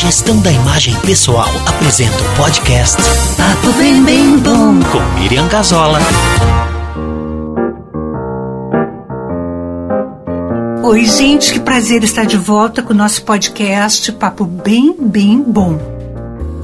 Gestão da imagem pessoal apresenta o podcast Papo Bem Bem Bom com Miriam Gazola. Oi, gente, que prazer estar de volta com o nosso podcast Papo Bem Bem Bom.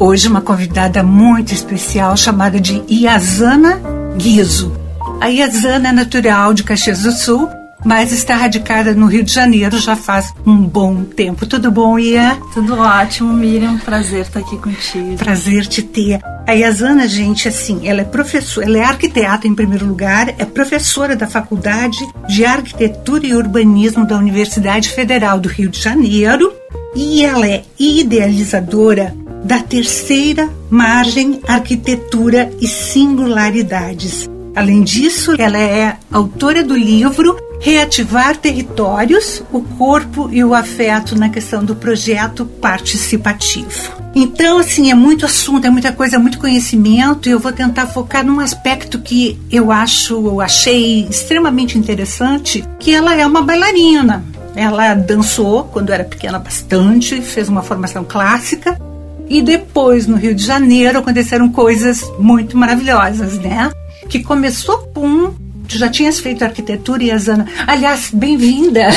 Hoje uma convidada muito especial chamada de Iazana Guizo. A Iazana é natural de Caxias do Sul mas está radicada no Rio de Janeiro já faz um bom tempo. Tudo bom, Ia? Tudo ótimo, Miriam. Prazer estar aqui contigo. Prazer te ter. A Iazana, gente, assim, ela é professora, ela é arquiteta em primeiro lugar, é professora da Faculdade de Arquitetura e Urbanismo da Universidade Federal do Rio de Janeiro e ela é idealizadora da terceira margem Arquitetura e Singularidades. Além disso, ela é autora do livro reativar territórios, o corpo e o afeto na questão do projeto participativo. Então, assim, é muito assunto, é muita coisa, é muito conhecimento, e eu vou tentar focar num aspecto que eu acho, eu achei extremamente interessante, que ela é uma bailarina. Ela dançou quando era pequena bastante, fez uma formação clássica, e depois, no Rio de Janeiro, aconteceram coisas muito maravilhosas, né? Que começou com Tu já tinhas feito arquitetura e Asana. Aliás, bem-vinda!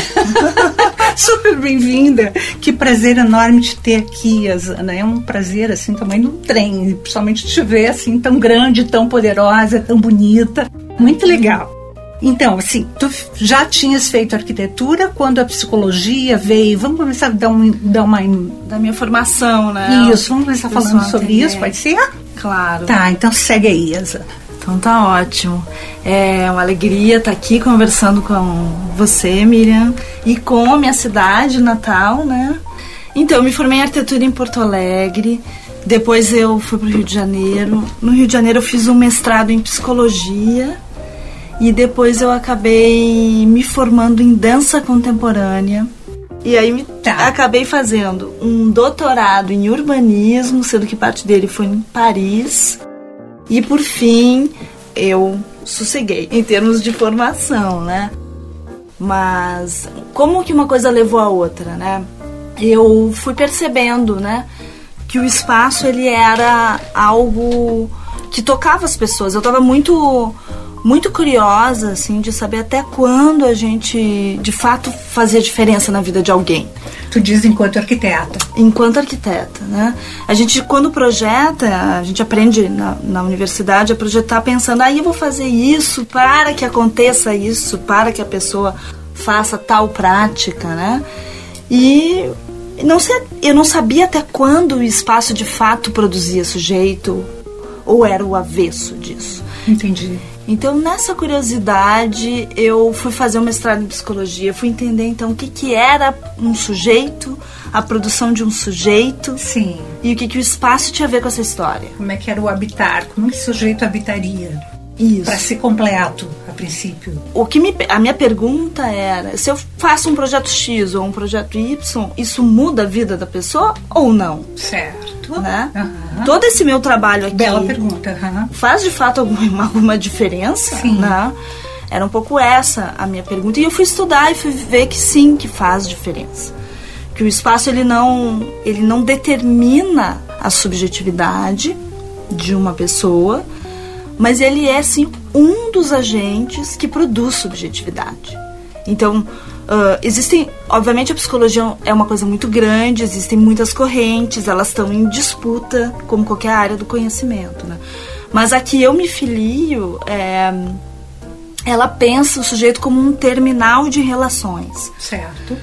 Super bem-vinda! Que prazer enorme te ter aqui, Asana. É um prazer, assim, tamanho do trem. Principalmente te ver, assim, tão grande, tão poderosa, tão bonita. Muito legal. Então, assim, tu já tinhas feito arquitetura quando a psicologia veio. Vamos começar a dar, um, dar uma. Da minha formação, né? Isso, vamos começar falando sobre isso, pode ser? Claro. Tá, então segue aí, Asana. Então tá ótimo. É uma alegria estar aqui conversando com você, Miriam, e com a minha cidade natal, né? Então, eu me formei em arquitetura em Porto Alegre. Depois eu fui para o Rio de Janeiro. No Rio de Janeiro eu fiz um mestrado em psicologia. E depois eu acabei me formando em dança contemporânea. E aí tá. acabei fazendo um doutorado em urbanismo, sendo que parte dele foi em Paris. E por fim, eu sosseguei em termos de formação, né? Mas como que uma coisa levou a outra, né? Eu fui percebendo, né, que o espaço ele era algo que tocava as pessoas. Eu estava muito muito curiosa assim de saber até quando a gente de fato fazia diferença na vida de alguém. Tu diz enquanto arquiteta. Enquanto arquiteta, né? A gente, quando projeta, a gente aprende na, na universidade a projetar pensando, aí ah, eu vou fazer isso para que aconteça isso, para que a pessoa faça tal prática, né? E não sei, eu não sabia até quando o espaço de fato produzia sujeito ou era o avesso disso. Entendi. Então, nessa curiosidade, eu fui fazer um mestrado em psicologia, fui entender então o que, que era um sujeito, a produção de um sujeito. Sim. E o que, que o espaço tinha a ver com essa história. Como é que era o habitar, como que o sujeito habitaria. Isso. Para ser completo, princípio. O que me, a minha pergunta era: se eu faço um projeto X ou um projeto Y, isso muda a vida da pessoa ou não? Certo. Né? Uhum. Todo esse meu trabalho aqui. Bela pergunta. Uhum. Faz de fato alguma, alguma diferença? Sim. Né? Era um pouco essa a minha pergunta. E eu fui estudar e fui ver que sim, que faz diferença. Que o espaço ele não, ele não determina a subjetividade de uma pessoa, mas ele é sim um dos agentes que produz subjetividade. Então, uh, existem, obviamente, a psicologia é uma coisa muito grande, existem muitas correntes, elas estão em disputa, como qualquer área do conhecimento, né? Mas a que eu me filio, é, ela pensa o sujeito como um terminal de relações. Certo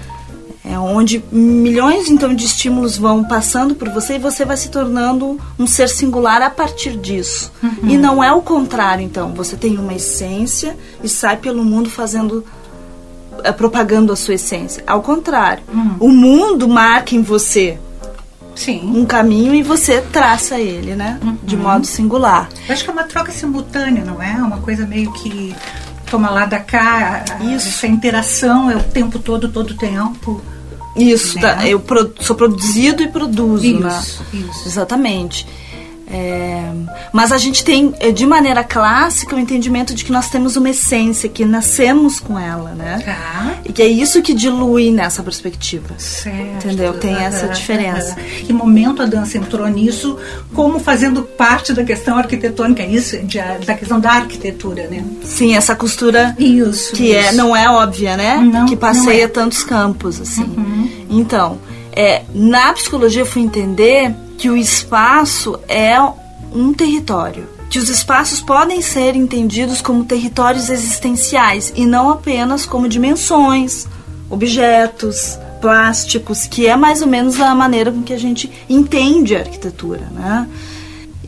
é onde milhões então de estímulos vão passando por você e você vai se tornando um ser singular a partir disso. Uhum. E não é o contrário, então. Você tem uma essência e sai pelo mundo fazendo é, propagando a sua essência. Ao contrário, uhum. o mundo marca em você Sim. um caminho e você traça ele, né? Uhum. De modo singular. Eu acho que é uma troca simultânea, não é? Uma coisa meio que toma lá da cá. Isso. Essa interação é o tempo todo, todo o tempo. Isso, né? tá, eu pro, sou produzido e produzo, isso, né? Isso. Exatamente. É, mas a gente tem, é, de maneira clássica, o entendimento de que nós temos uma essência, que nascemos com ela, né? Tá. E que é isso que dilui nessa perspectiva. Certo. Entendeu? Tem essa diferença. Que momento a dança entrou nisso, como fazendo parte da questão arquitetônica, isso, de- da questão da arquitetura, né? Sim, essa costura Isso. que é, isso. não é óbvia, né? Não, que passeia não é. Uhum. tantos campos, assim. Então, é, na psicologia eu fui entender que o espaço é um território. Que os espaços podem ser entendidos como territórios existenciais e não apenas como dimensões, objetos, plásticos, que é mais ou menos a maneira com que a gente entende a arquitetura, né?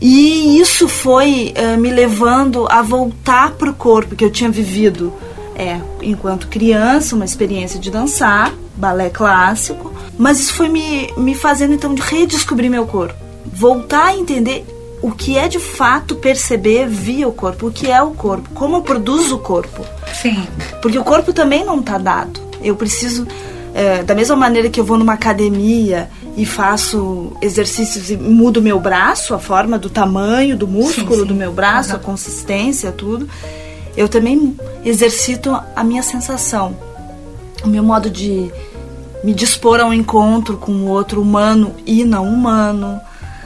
E isso foi eh, me levando a voltar para o corpo que eu tinha vivido é, enquanto criança, uma experiência de dançar, balé clássico, mas isso foi me, me fazendo então de redescobrir meu corpo. Voltar a entender o que é de fato perceber via o corpo, o que é o corpo, como eu produzo o corpo. Sim. Porque o corpo também não está dado. Eu preciso, é, da mesma maneira que eu vou numa academia e faço exercícios e mudo meu braço, a forma do tamanho do músculo sim. do meu braço, a consistência, tudo, eu também exercito a minha sensação, o meu modo de me dispor ao encontro com outro humano e não humano,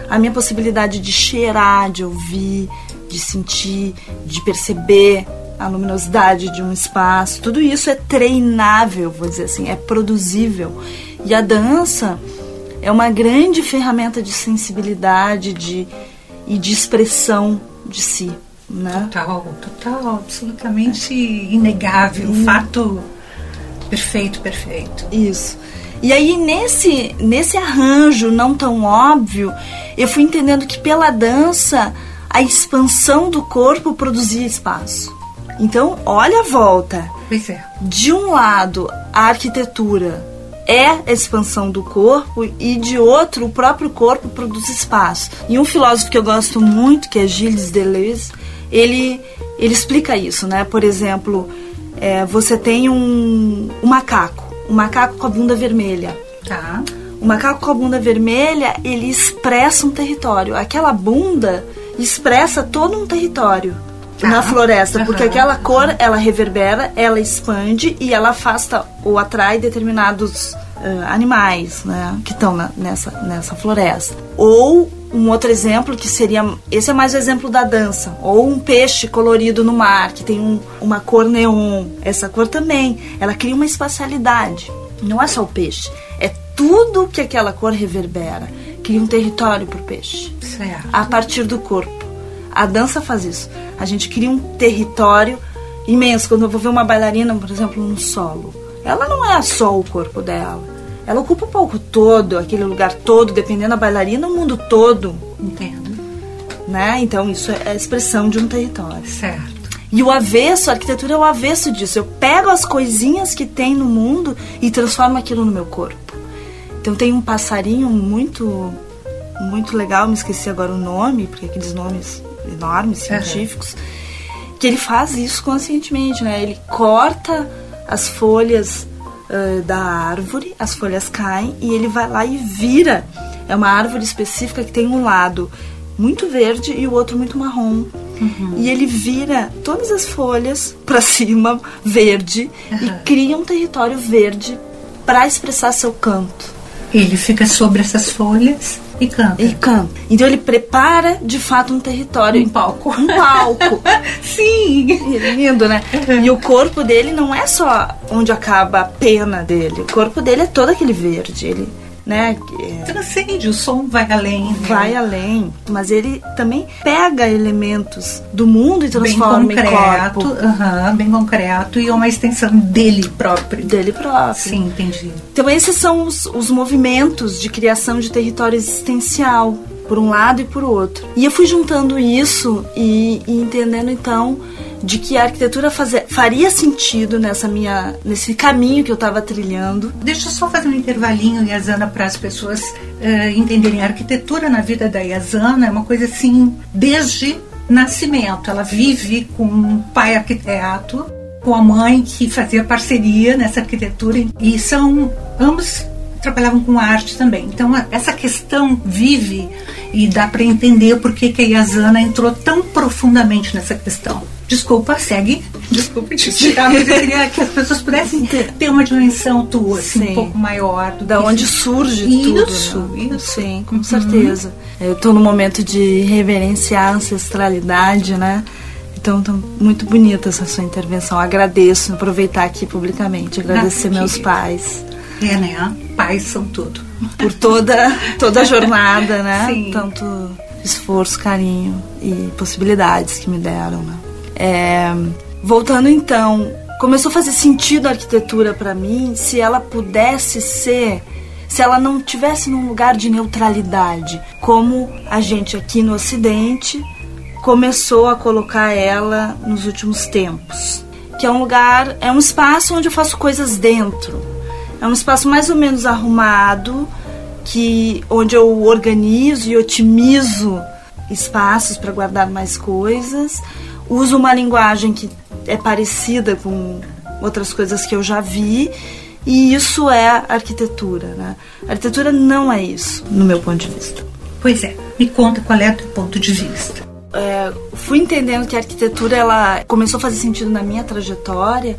a minha possibilidade de cheirar, de ouvir, de sentir, de perceber a luminosidade de um espaço, tudo isso é treinável, vou dizer assim, é produzível. E a dança é uma grande ferramenta de sensibilidade de, e de expressão de si. Né? Total, total, absolutamente inegável. Fato perfeito, perfeito. Isso. E aí, nesse, nesse arranjo não tão óbvio, eu fui entendendo que pela dança, a expansão do corpo produzia espaço. Então, olha a volta. Pois é. De um lado, a arquitetura é a expansão do corpo e de outro, o próprio corpo produz espaço. E um filósofo que eu gosto muito, que é Gilles Deleuze, ele, ele explica isso, né? Por exemplo, é, você tem um, um macaco, um macaco com a bunda vermelha. Tá. O macaco com a bunda vermelha, ele expressa um território. Aquela bunda expressa todo um território Tá. na floresta, porque Aham. aquela cor, ela reverbera, ela expande e ela afasta ou atrai determinados ah, animais, né, que estão nessa, nessa floresta. Ou um outro exemplo que seria, esse é mais o exemplo da dança, ou um peixe colorido no mar, que tem um- uma cor neon. Essa cor também, ela cria uma espacialidade. Não é só o peixe, é tudo que aquela cor reverbera. Cria um território para o peixe Certo. a partir do corpo. A dança faz isso. A gente cria um território imenso. Quando eu vou ver uma bailarina, por exemplo, num solo, ela não é só o corpo dela. Ela ocupa o palco todo, aquele lugar todo, dependendo da bailarina, o mundo todo, Entendo. né? Então isso é a expressão de um território. Certo. E o avesso, a arquitetura é o avesso disso. Eu pego as coisinhas que tem no mundo e transformo aquilo no meu corpo. Então tem um passarinho muito muito legal, me esqueci agora o nome, porque aqueles nomes enormes, científicos, que ele faz isso conscientemente, né? Ele corta as folhas da árvore, as folhas caem e ele vai lá e vira. É uma árvore específica que tem um lado muito verde e o outro muito marrom. E ele vira todas as folhas para cima, verde, e cria um território verde para expressar seu canto. Ele fica sobre essas folhas e canta. E canta. Então ele prepara de fato um território. Um palco. Um palco. Sim. Lindo, né? E o corpo dele não é só onde acaba a pena dele. O corpo dele é todo aquele verde. Ele, né? é, Transcende, o som vai além. né? vai além. Mas ele também pega elementos do mundo e bem transforma em concreto, corpo aham, bem concreto e é uma extensão dele próprio. dele próprio. Sim, entendi. Então esses são os, os movimentos de criação de território existencial, por um lado e por outro. E eu fui juntando isso e, e entendendo então de que a arquitetura fazer, faria sentido nessa minha nesse caminho que eu estava trilhando. Deixa eu só fazer um intervalinho, Yazana, para as pessoas eh, entenderem. A arquitetura na vida da Yazana é uma coisa assim, desde nascimento. Ela vive com um pai arquiteto, com a mãe que fazia parceria nessa arquitetura, e são ambos trabalhavam com arte também. Então essa questão vive e dá para entender por que, que a Yasana entrou tão profundamente nessa questão. Desculpa, segue. Desculpa te tirar, mas eu queria que as pessoas pudessem ter uma dimensão tua, assim, um pouco maior. Do da onde surge isso, tudo. Né? Isso, Sim, com uhum. certeza. Eu estou no momento de reverenciar a ancestralidade, né? Então, tá muito bonita essa sua intervenção. Agradeço, aproveitar aqui publicamente, agradecer ah, meus pais. É, né? Pais são tudo. Por toda, toda a jornada, né? Sim. Tanto esforço, carinho e possibilidades que me deram, né? É, voltando então, começou a fazer sentido a arquitetura para mim se ela pudesse ser se ela não tivesse num lugar de neutralidade, como a gente aqui no Ocidente começou a colocar ela nos últimos tempos. Que é um lugar, é um espaço onde eu faço coisas dentro. É um espaço mais ou menos arrumado, que onde eu organizo e otimizo espaços para guardar mais coisas, uso uma linguagem que é parecida com outras coisas que eu já vi e isso é arquitetura, né? A arquitetura não é isso, no meu ponto de vista. Pois é, me conta qual é o teu ponto de vista. É, fui entendendo que a arquitetura ela começou a fazer sentido na minha trajetória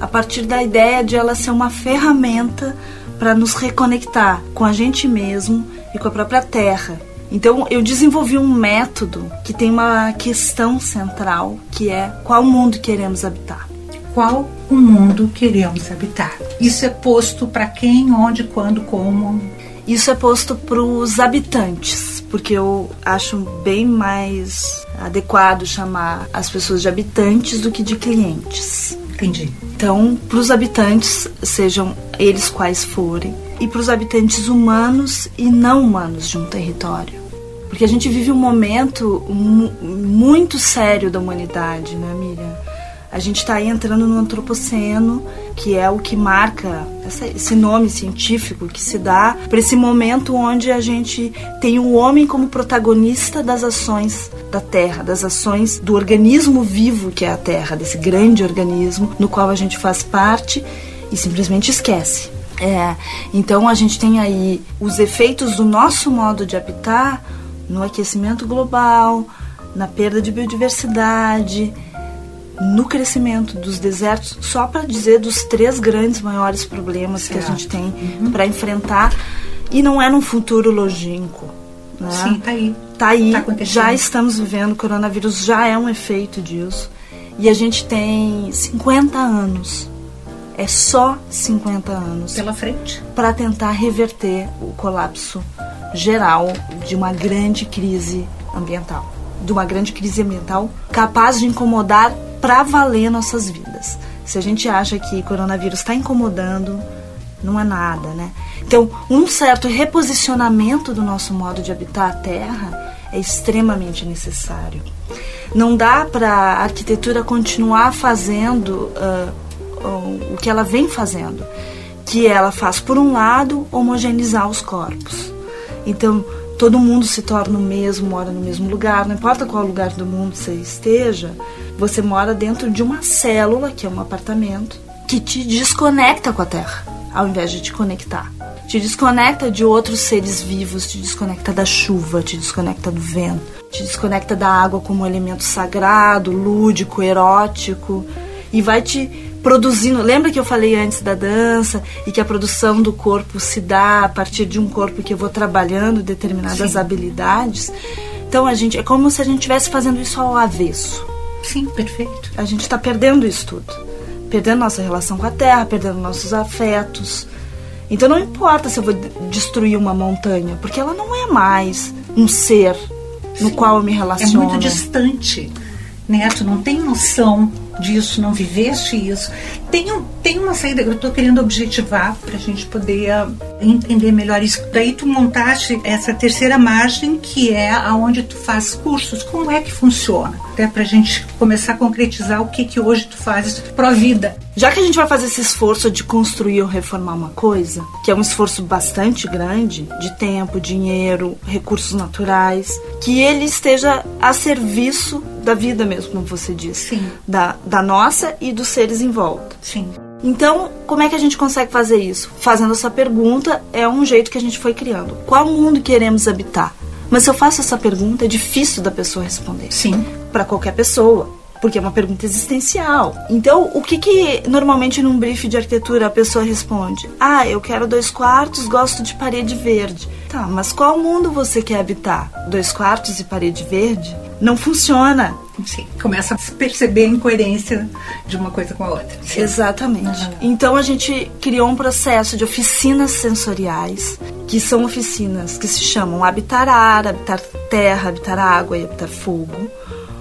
a partir da ideia de ela ser uma ferramenta para nos reconectar com a gente mesmo e com a própria terra. Então eu desenvolvi um método que tem uma questão central, que é qual mundo queremos habitar. Qual o mundo queremos habitar? Isso é posto para quem, onde, quando, como? Isso é posto para os habitantes, porque eu acho bem mais adequado chamar as pessoas de habitantes do que de clientes. Entendi. Então, para os habitantes, sejam eles quais forem, e para os habitantes humanos e não humanos de um território. Porque a gente vive um momento muito sério da humanidade, né, Miriam? A gente está entrando no antropoceno, que é o que marca essa, esse nome científico que se dá para esse momento onde a gente tem o homem como protagonista das ações da Terra, das ações do organismo vivo que é a Terra, desse grande organismo no qual a gente faz parte e simplesmente esquece. É, então a gente tem aí os efeitos do nosso modo de habitar no aquecimento global, na perda de biodiversidade, no crescimento dos desertos, só para dizer dos três grandes maiores problemas certo. que a gente tem uhum. para enfrentar e não é num futuro longínquo. Né? Sim, tá aí. Tá aí. Tá já estamos vivendo, o coronavírus já é um efeito disso. E a gente tem 50 anos. É só 50 anos. Pela frente. Para tentar reverter o colapso geral de uma grande crise ambiental. De uma grande crise ambiental capaz de incomodar para valer nossas vidas. Se a gente acha que coronavírus está incomodando, não é nada, né? Então, um certo reposicionamento do nosso modo de habitar a Terra é extremamente necessário. Não dá para a arquitetura continuar fazendo uh, o que ela vem fazendo, que ela faz, por um lado, homogeneizar os corpos. Então, todo mundo se torna o mesmo, mora no mesmo lugar, não importa qual lugar do mundo você esteja, você mora dentro de uma célula, que é um apartamento, que te desconecta com a Terra, ao invés de te conectar. Te desconecta de outros seres vivos, te desconecta da chuva, te desconecta do vento, te desconecta da água como elemento sagrado, lúdico, erótico, e vai te produzindo. Lembra que eu falei antes da dança e que a produção do corpo se dá a partir de um corpo que eu vou trabalhando determinadas Sim. habilidades? Então a gente é como se a gente estivesse fazendo isso ao avesso. Sim, perfeito. A gente está perdendo isso tudo. Perdendo nossa relação com a terra, perdendo nossos afetos. Então não importa se eu vou destruir uma montanha, porque ela não é mais um ser no Sim. qual eu me relaciono. É muito distante. Né? Tu não tem noção disso, não viveste isso. Tem, um, tem uma saída, eu estou querendo objetivar para a gente poder uh, entender melhor isso. Daí tu montaste essa terceira margem, que é aonde tu faz cursos. Como é que funciona? Até para a gente começar a concretizar o que, que hoje tu fazes a vida. Já que a gente vai fazer esse esforço de construir ou reformar uma coisa, que é um esforço bastante grande, de tempo, dinheiro, recursos naturais, que ele esteja a serviço da vida mesmo, como você disse. Sim. Da, da nossa e dos seres em volta. Sim. Então, como é que a gente consegue fazer isso? Fazendo essa pergunta é um jeito que a gente foi criando. Qual mundo queremos habitar? Mas se eu faço essa pergunta, é difícil da pessoa responder. Sim. Para qualquer pessoa, porque é uma pergunta existencial. Então, o que que normalmente num brief de arquitetura a pessoa responde? Ah, eu quero dois quartos, gosto de parede verde. Tá, mas qual mundo você quer habitar? Dois quartos e parede verde? Não funciona. Sim. Começa a perceber a incoerência de uma coisa com a outra. Sim. Exatamente. Então a gente criou um processo de oficinas sensoriais, que são oficinas que se chamam habitar ar, habitar terra, habitar água e habitar fogo,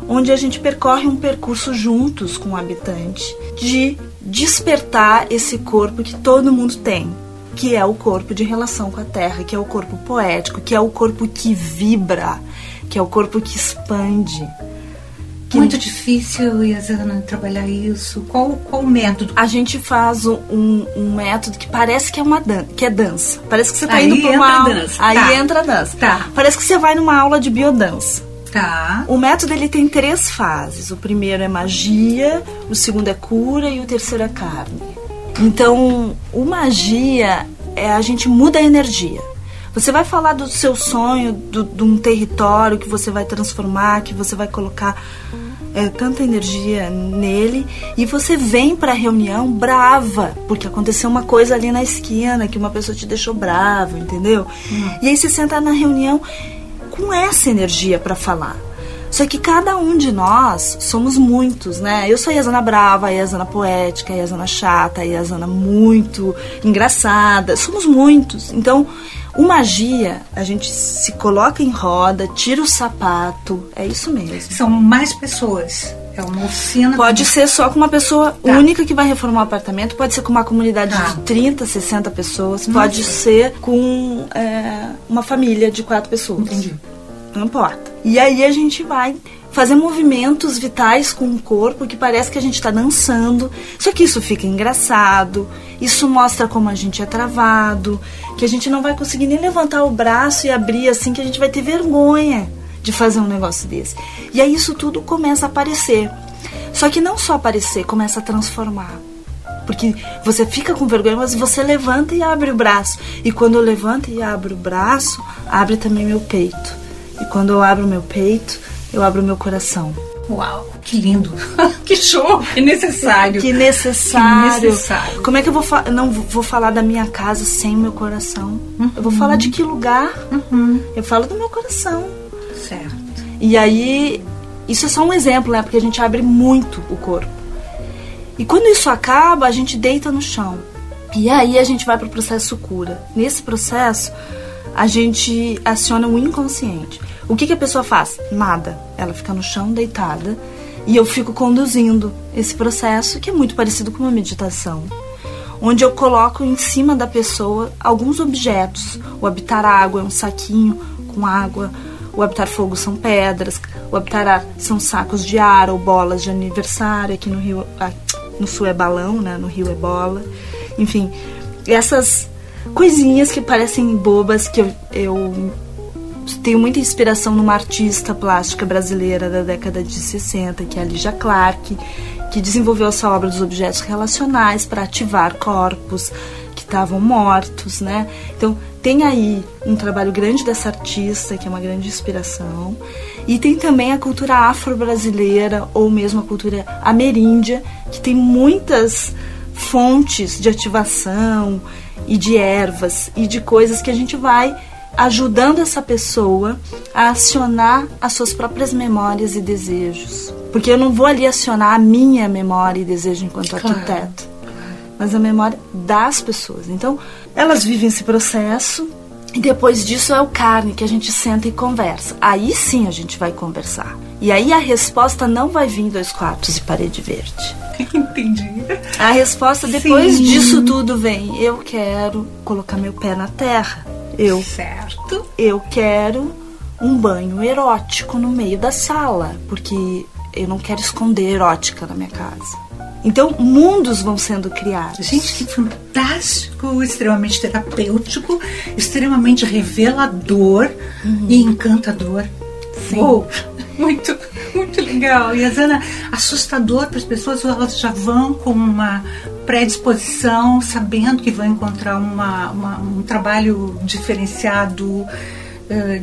onde a gente percorre um percurso juntos com o habitante de despertar esse corpo que todo mundo tem, que é o corpo de relação com a terra, que é o corpo poético, que é o corpo que vibra, que é o corpo que expande. Que Muito difícil, Yasana, trabalhar isso. Qual, qual o método? A gente faz um, um método que parece que é uma dan que é dança. Parece que você está indo para uma entra a aula. dança. Aí Tá. entra a dança. Tá. Parece que você vai numa aula de biodança. Tá. O método ele tem três fases. O primeiro é magia, o segundo é cura e o terceiro é carne. Então, o magia é a gente muda a energia. Você vai falar do seu sonho, do- de um território que você vai transformar, que você vai colocar é, tanta energia nele e você vem para a reunião brava porque aconteceu uma coisa ali na esquina que uma pessoa te deixou bravo, entendeu? E aí você senta na reunião com essa energia para falar. Só que cada um de nós somos muitos, né? Eu sou a Yasana brava, a Yasana poética, a Yasana chata, a Yasana muito engraçada. Somos muitos. Então, o magia, a gente se coloca em roda, tira o sapato. É isso mesmo. São mais pessoas. É uma oficina. Pode ser só com uma pessoa Tá. única que vai reformar o apartamento, pode ser com uma comunidade Tá. de 30, 60 pessoas, pode ser com é, uma família de quatro pessoas. Entendi. Não importa. E aí a gente vai fazer movimentos vitais com o corpo que parece que a gente está dançando. Só que isso fica engraçado, isso mostra como a gente é travado, que a gente não vai conseguir nem levantar o braço e abrir assim, que a gente vai ter vergonha de fazer um negócio desse. E aí isso tudo começa a aparecer. Só que não só aparecer, começa a transformar. Porque você fica com vergonha, mas você levanta e abre o braço. E quando eu levanto e abro o braço, abre também meu peito. E quando eu abro meu peito, eu abro meu coração. Uau, que lindo. que show, que necessário. Que necessário. Que necessário. Como é que eu vou não vou falar da minha casa sem meu coração? Eu vou falar de que lugar? Eu falo do meu coração. Certo. E aí, isso é só um exemplo, né? Porque a gente abre muito o corpo. E quando isso acaba, a gente deita no chão. E aí a gente vai pro processo cura. Nesse processo, a gente aciona o inconsciente. O que, que a pessoa faz? Nada. Ela fica no chão deitada e eu fico conduzindo esse processo que é muito parecido com uma meditação. Onde eu coloco em cima da pessoa alguns objetos. O habitar água é um saquinho com água, o habitar fogo são pedras, o habitar ar são sacos de ar ou bolas de aniversário. Aqui no Rio, ah, no Sul é balão, né? No Rio é bola. Enfim, essas coisinhas que parecem bobas que eu, eu tenho muita inspiração numa artista plástica brasileira da década de 60, que é a Lígia Clark, que desenvolveu essa obra dos objetos relacionais para ativar corpos que estavam mortos, né? Então, tem aí um trabalho grande dessa artista, que é uma grande inspiração, e tem também a cultura afro-brasileira ou mesmo a cultura ameríndia, que tem muitas fontes de ativação e de ervas e de coisas que a gente vai ajudando essa pessoa a acionar as suas próprias memórias e desejos. Porque eu não vou ali acionar a minha memória e desejo enquanto Claro. arquiteto, mas a memória das pessoas. Então, elas vivem esse processo e depois disso é o carne que a gente senta e conversa. Aí sim a gente vai conversar. E aí a resposta não vai vir dois quartos e parede verde. Entendi. A resposta depois Sim. disso tudo vem: eu quero colocar meu pé na terra. Eu Certo. eu quero um banho erótico no meio da sala, porque eu não quero esconder erótica na minha casa. Então, mundos vão sendo criados. Gente, que fantástico, extremamente terapêutico, extremamente revelador e encantador. Sim. Uou, muito, muito legal. E a Zana, assustador para as pessoas, elas já vão com uma predisposição, sabendo que vão encontrar uma, uma, um trabalho diferenciado,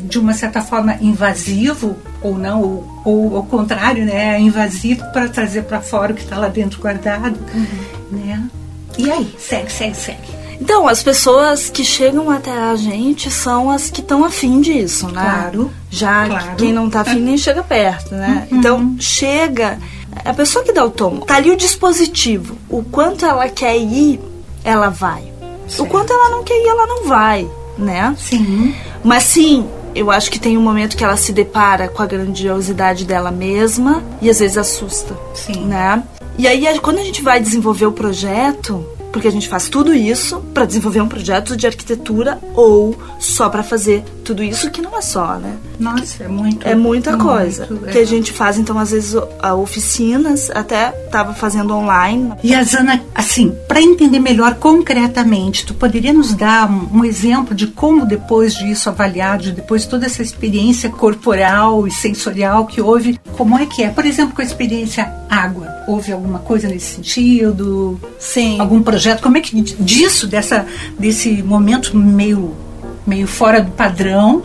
de uma certa forma invasivo ou não, ou, ou ao contrário, né, invasivo para trazer para fora o que está lá dentro guardado, uhum. né? E aí, segue, segue, segue. Então, as pessoas que chegam até a gente são as que estão afim disso, né? Claro. Já claro. quem não está afim nem chega perto, né? Uhum. Então, chega. A pessoa que dá o tom, tá ali o dispositivo. O quanto ela quer ir, ela vai. Certo. O quanto ela não quer ir, ela não vai, né? Sim. Mas sim, eu acho que tem um momento que ela se depara com a grandiosidade dela mesma e às vezes assusta. Sim. Né? E aí, quando a gente vai desenvolver o projeto, porque a gente faz tudo isso para desenvolver um projeto de arquitetura ou só para fazer tudo isso que não é só, né? Nossa, é muito. É muita coisa muito, que a gente faz então às vezes oficinas, até tava fazendo online. E a Zana, assim, para entender melhor concretamente, tu poderia nos dar um, um exemplo de como depois disso avaliado, depois de toda essa experiência corporal e sensorial que houve, como é que é? Por exemplo, com a experiência água, houve alguma coisa nesse sentido? Sim. Algum projeto? Como é que disso dessa desse momento meio meio fora do padrão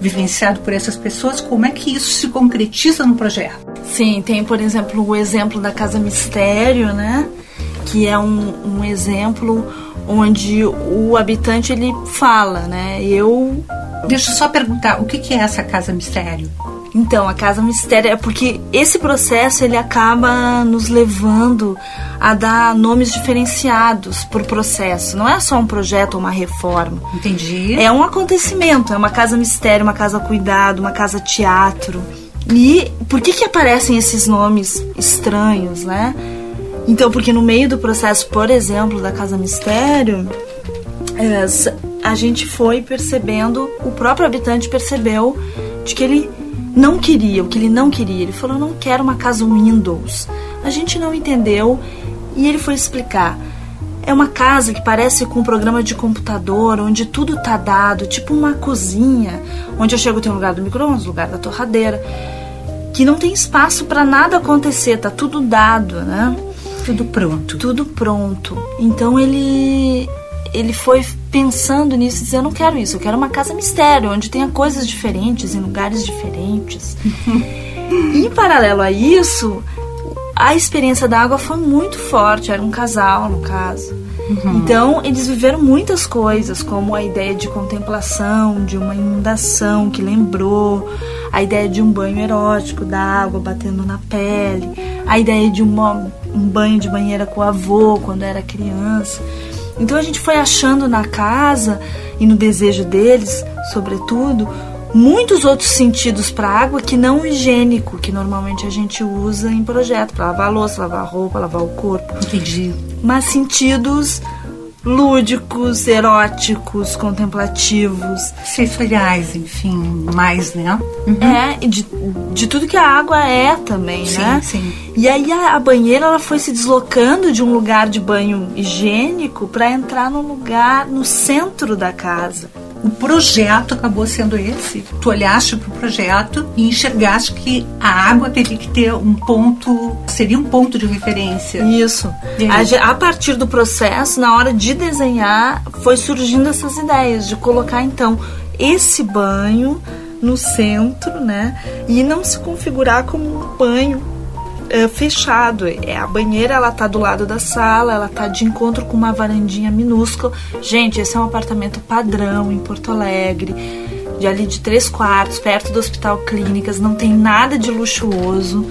vivenciado por essas pessoas, como é que isso se concretiza no projeto? Sim, tem, por exemplo, o exemplo da Casa Mistério, né? Que é um, um exemplo onde o habitante ele fala, né? Eu. Deixa eu só perguntar, o que, que é essa Casa Mistério? Então, a Casa Mistério é porque esse processo ele acaba nos levando a dar nomes diferenciados por processo. Não é só um projeto ou uma reforma. Entendi. É um acontecimento, é uma casa mistério, uma casa cuidado, uma casa teatro. E por que que aparecem esses nomes estranhos, né? Então, porque no meio do processo, por exemplo, da Casa Mistério, é, a gente foi percebendo, o próprio habitante percebeu de que ele não queria, o que ele não queria. Ele falou: não quero uma casa Windows. A gente não entendeu e ele foi explicar. É uma casa que parece com um programa de computador, onde tudo tá dado, tipo uma cozinha, onde eu chego tem um lugar do micro-ondas, lugar da torradeira, que não tem espaço para nada acontecer, tá tudo dado, né? Tudo pronto. Tudo pronto. Então ele ele foi pensando nisso e disse, eu não quero isso, eu quero uma casa mistério, onde tenha coisas diferentes, em lugares diferentes. e em paralelo a isso, a experiência da água foi muito forte, era um casal no caso. Uhum. Então, eles viveram muitas coisas, como a ideia de contemplação, de uma inundação que lembrou, a ideia de um banho erótico da água batendo na pele, a ideia de uma, um banho de banheira com o avô quando era criança. Então a gente foi achando na casa e no desejo deles, sobretudo, muitos outros sentidos para água que não o higiênico, que normalmente a gente usa em projeto, para lavar a louça, lavar a roupa, lavar o corpo. Entendi. Mas sentidos lúdicos, eróticos, contemplativos. Sensoriais, enfim, mais, né? Uhum. É, e de, de tudo que a água é também, sim, né? Sim, E aí a, a, banheira ela foi se deslocando de um lugar de banho higiênico para entrar no lugar no centro da casa o projeto acabou sendo esse. Tu olhaste para o projeto e enxergaste que a água teria que ter um ponto, seria um ponto de referência. Isso. A, a, partir do processo, na hora de desenhar, foi surgindo essas ideias de colocar então esse banho no centro, né? E não se configurar como um banho é, fechado. É, a banheira ela tá do lado da sala, ela tá de encontro com uma varandinha minúscula. Gente, esse é um apartamento padrão em Porto Alegre, de ali de três quartos, perto do Hospital Clínicas, não tem nada de luxuoso.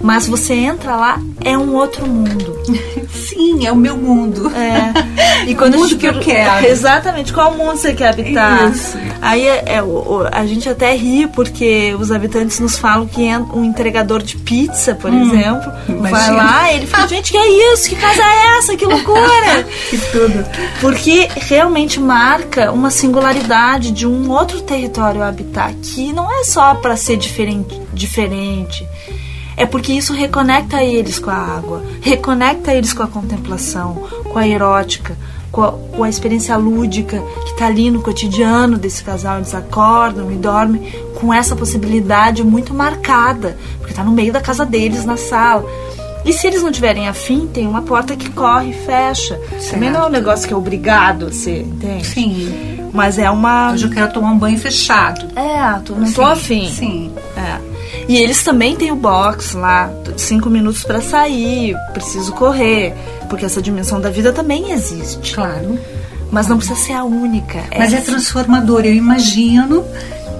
Mas você entra lá, é um outro mundo. Sim, é o meu mundo. É. E quando o mundo que eu quero. Exatamente, qual mundo você quer habitar? Isso. Aí é, é, a gente até ri porque os habitantes nos falam que é um entregador de pizza, por hum, exemplo, imagina. vai lá e ele fala, gente, que é isso? Que casa é essa? Que loucura! que tudo. Porque realmente marca uma singularidade de um outro território a habitar, que não é só para ser diferente, diferente é porque isso reconecta eles com a água, reconecta eles com a contemplação, com a erótica, com a, com a experiência lúdica que está ali no cotidiano desse casal. Eles acordam e dormem com essa possibilidade muito marcada, porque está no meio da casa deles, na sala. E se eles não tiverem afim, tem uma porta que corre e fecha. Certo. Também não é um negócio que é obrigado a ser, entende? Sim. Mas é uma. Hoje eu quero tomar um banho fechado. É, tô, não tô Sim, afim. Sim. É. E eles também têm o box lá, cinco minutos para sair, preciso correr, porque essa dimensão da vida também existe. Claro. Mas não precisa ser a única. Mas é transformador. Eu imagino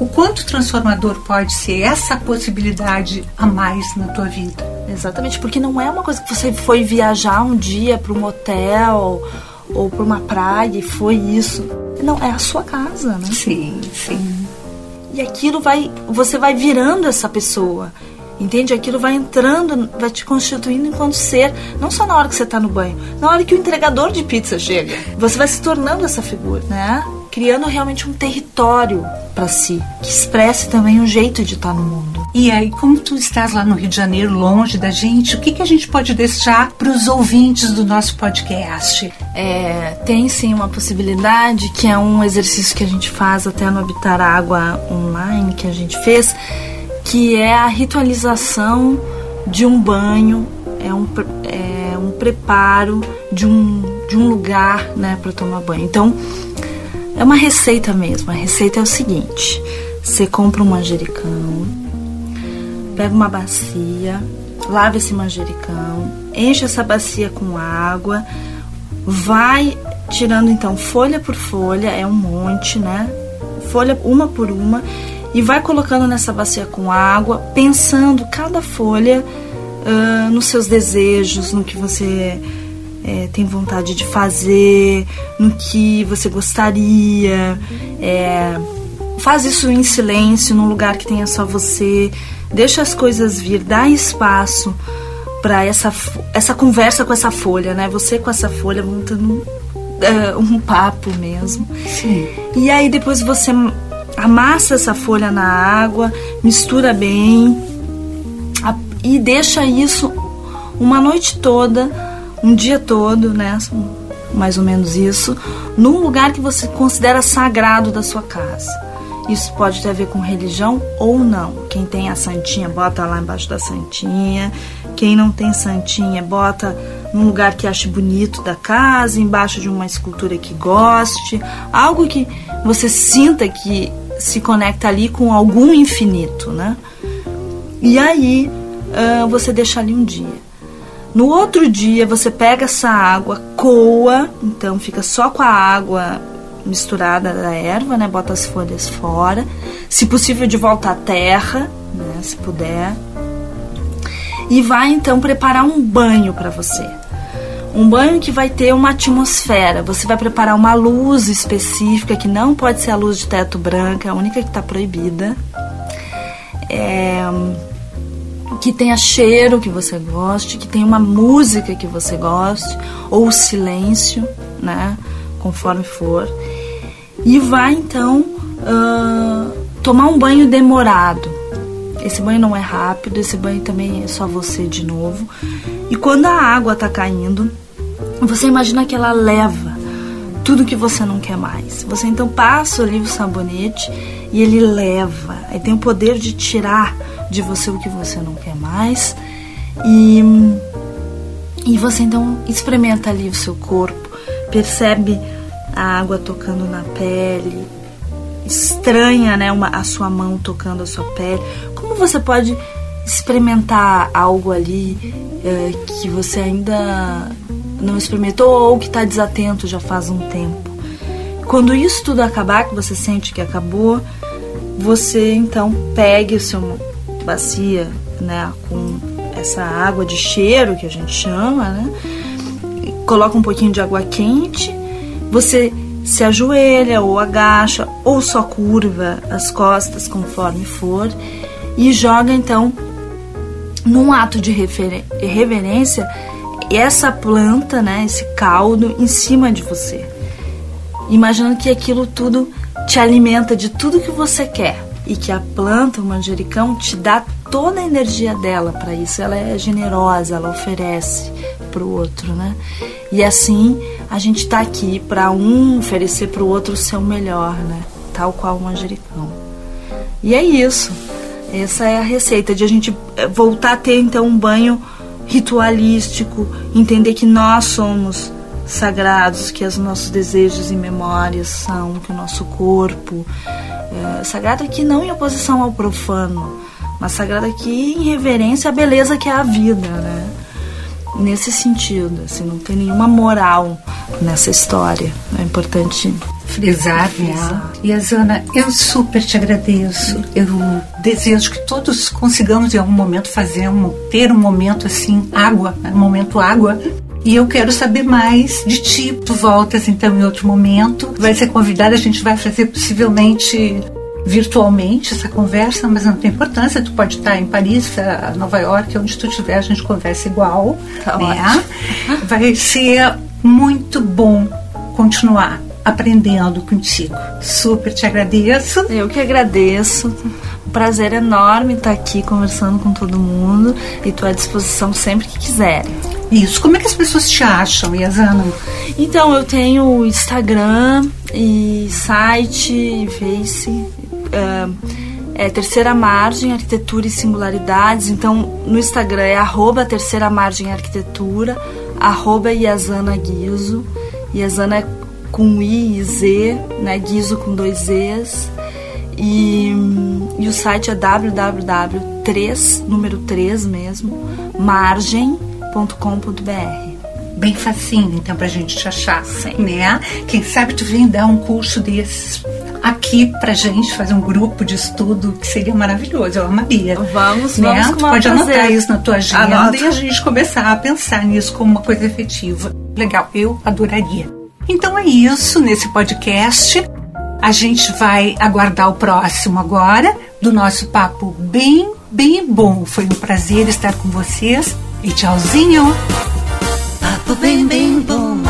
o quanto transformador pode ser essa possibilidade a mais na tua vida. Exatamente, porque não é uma coisa que você foi viajar um dia para um hotel ou para uma praia e foi isso. Não, é a sua casa, né? Sim, sim. E aquilo vai, você vai virando essa pessoa. Entende? Aquilo vai entrando, vai te constituindo enquanto ser, não só na hora que você está no banho, na hora que o entregador de pizza chega. Você vai se tornando essa figura, né? Criando realmente um território para si, que expresse também um jeito de estar no mundo. E aí, como tu estás lá no Rio de Janeiro, longe da gente, o que, que a gente pode deixar para os ouvintes do nosso podcast? É, tem sim uma possibilidade que é um exercício que a gente faz até no Habitar Água online que a gente fez, que é a ritualização de um banho, é um, é um preparo de um, de um lugar né, para tomar banho. Então, é uma receita mesmo. A receita é o seguinte: você compra um manjericão, pega uma bacia, lava esse manjericão, enche essa bacia com água, vai tirando então folha por folha, é um monte, né? Folha uma por uma e vai colocando nessa bacia com água, pensando cada folha ah, nos seus desejos, no que você eh, tem vontade de fazer, no que você gostaria. eh, faz isso em silêncio, num lugar que tenha só você. Deixa as coisas vir, dá espaço para essa, essa conversa com essa folha, né? Você com essa folha montando eh, um papo mesmo. Sim. E aí depois você amassa essa folha na água, mistura bem a- e deixa isso uma noite toda, um dia todo, né? Mais ou menos isso, num lugar que você considera sagrado da sua casa. Isso pode ter a ver com religião ou não. Quem tem a santinha, bota lá embaixo da santinha. Quem não tem santinha, bota num lugar que ache bonito da casa, embaixo de uma escultura que goste. Algo que você sinta que se conecta ali com algum infinito, né? E aí ah, você deixa ali um dia. No outro dia você pega essa água, coa, então fica só com a água misturada da erva, né? Bota as folhas fora. Se possível de volta à terra, né? Se puder. E vai então preparar um banho para você. Um banho que vai ter uma atmosfera. Você vai preparar uma luz específica que não pode ser a luz de teto branca, é a única que está proibida. É, que tenha cheiro que você goste, que tenha uma música que você goste, ou silêncio, né? Conforme for. E vai então ah, tomar um banho demorado. Esse banho não é rápido, esse banho também é só você de novo. E quando a água tá caindo, você imagina que ela leva tudo que você não quer mais. Você então passa ali o sabonete e ele leva. Aí tem o poder de tirar de você o que você não quer mais. E, e você então experimenta ali o seu corpo, percebe a água tocando na pele, estranha, né, uma, a sua mão tocando a sua pele. Como você pode experimentar algo ali eh, que você ainda não experimentou ou que está desatento já faz um tempo? Quando isso tudo acabar, que você sente que acabou, você então pegue o seu bacia, né, com essa água de cheiro que a gente chama, né? Coloca um pouquinho de água quente, você se ajoelha ou agacha ou só curva as costas conforme for e joga então num ato de reverência essa planta, né, esse caldo em cima de você. Imaginando que aquilo tudo te alimenta de tudo que você quer e que a planta, o manjericão, te dá toda a energia dela para isso. Ela é generosa, ela oferece para o outro, né? E assim a gente tá aqui para um oferecer para o outro o seu melhor, né? Tal qual o manjericão. E é isso. Essa é a receita de a gente eh, voltar a ter então um banho ritualístico, entender que nós somos sagrados, que os nossos desejos e memórias são, que o nosso corpo. É, sagrado aqui não em oposição ao profano, mas sagrado aqui em reverência à beleza que é a vida, né? Nesse sentido, assim, não tem nenhuma moral nessa história. É importante frisar, frisar. E Azana, eu super te agradeço. Eu desejo que todos consigamos em algum momento fazer um, ter um momento assim, água, um momento água, e eu quero saber mais de ti. Tu voltas então em outro momento. Vai ser convidada, a gente vai fazer possivelmente virtualmente essa conversa, mas não tem importância. Tu pode estar em Paris, Nova York, onde tu estiver, a gente conversa igual. Tá né? Vai ser muito bom continuar aprendendo contigo. Super te agradeço. Eu que agradeço. Prazer enorme estar aqui conversando com todo mundo e estou à disposição sempre que quiserem. Isso. Como é que as pessoas te acham, Yasana? Então, eu tenho Instagram e site e Face. Uh, é Terceira Margem Arquitetura e Singularidades. Então, no Instagram é arroba Terceira Margem Arquitetura, arroba Yasana Guizo. É com I e Z, né? Guizo com dois Z's. E, e o site é www3, número 3 mesmo, margem.com.br bem facinho, então, pra gente te achar, Sim. né? Quem sabe tu vem dar um curso desses aqui pra gente, fazer um grupo de estudo, que seria maravilhoso, eu amaria. Vamos, né? vamos Pode anotar isso na tua agenda Anota. e a gente começar a pensar nisso como uma coisa efetiva. Legal, eu adoraria. Então é isso nesse podcast. A gente vai aguardar o próximo agora do nosso papo bem, bem bom. Foi um prazer estar com vocês e tchauzinho. Papo bem, bem bom.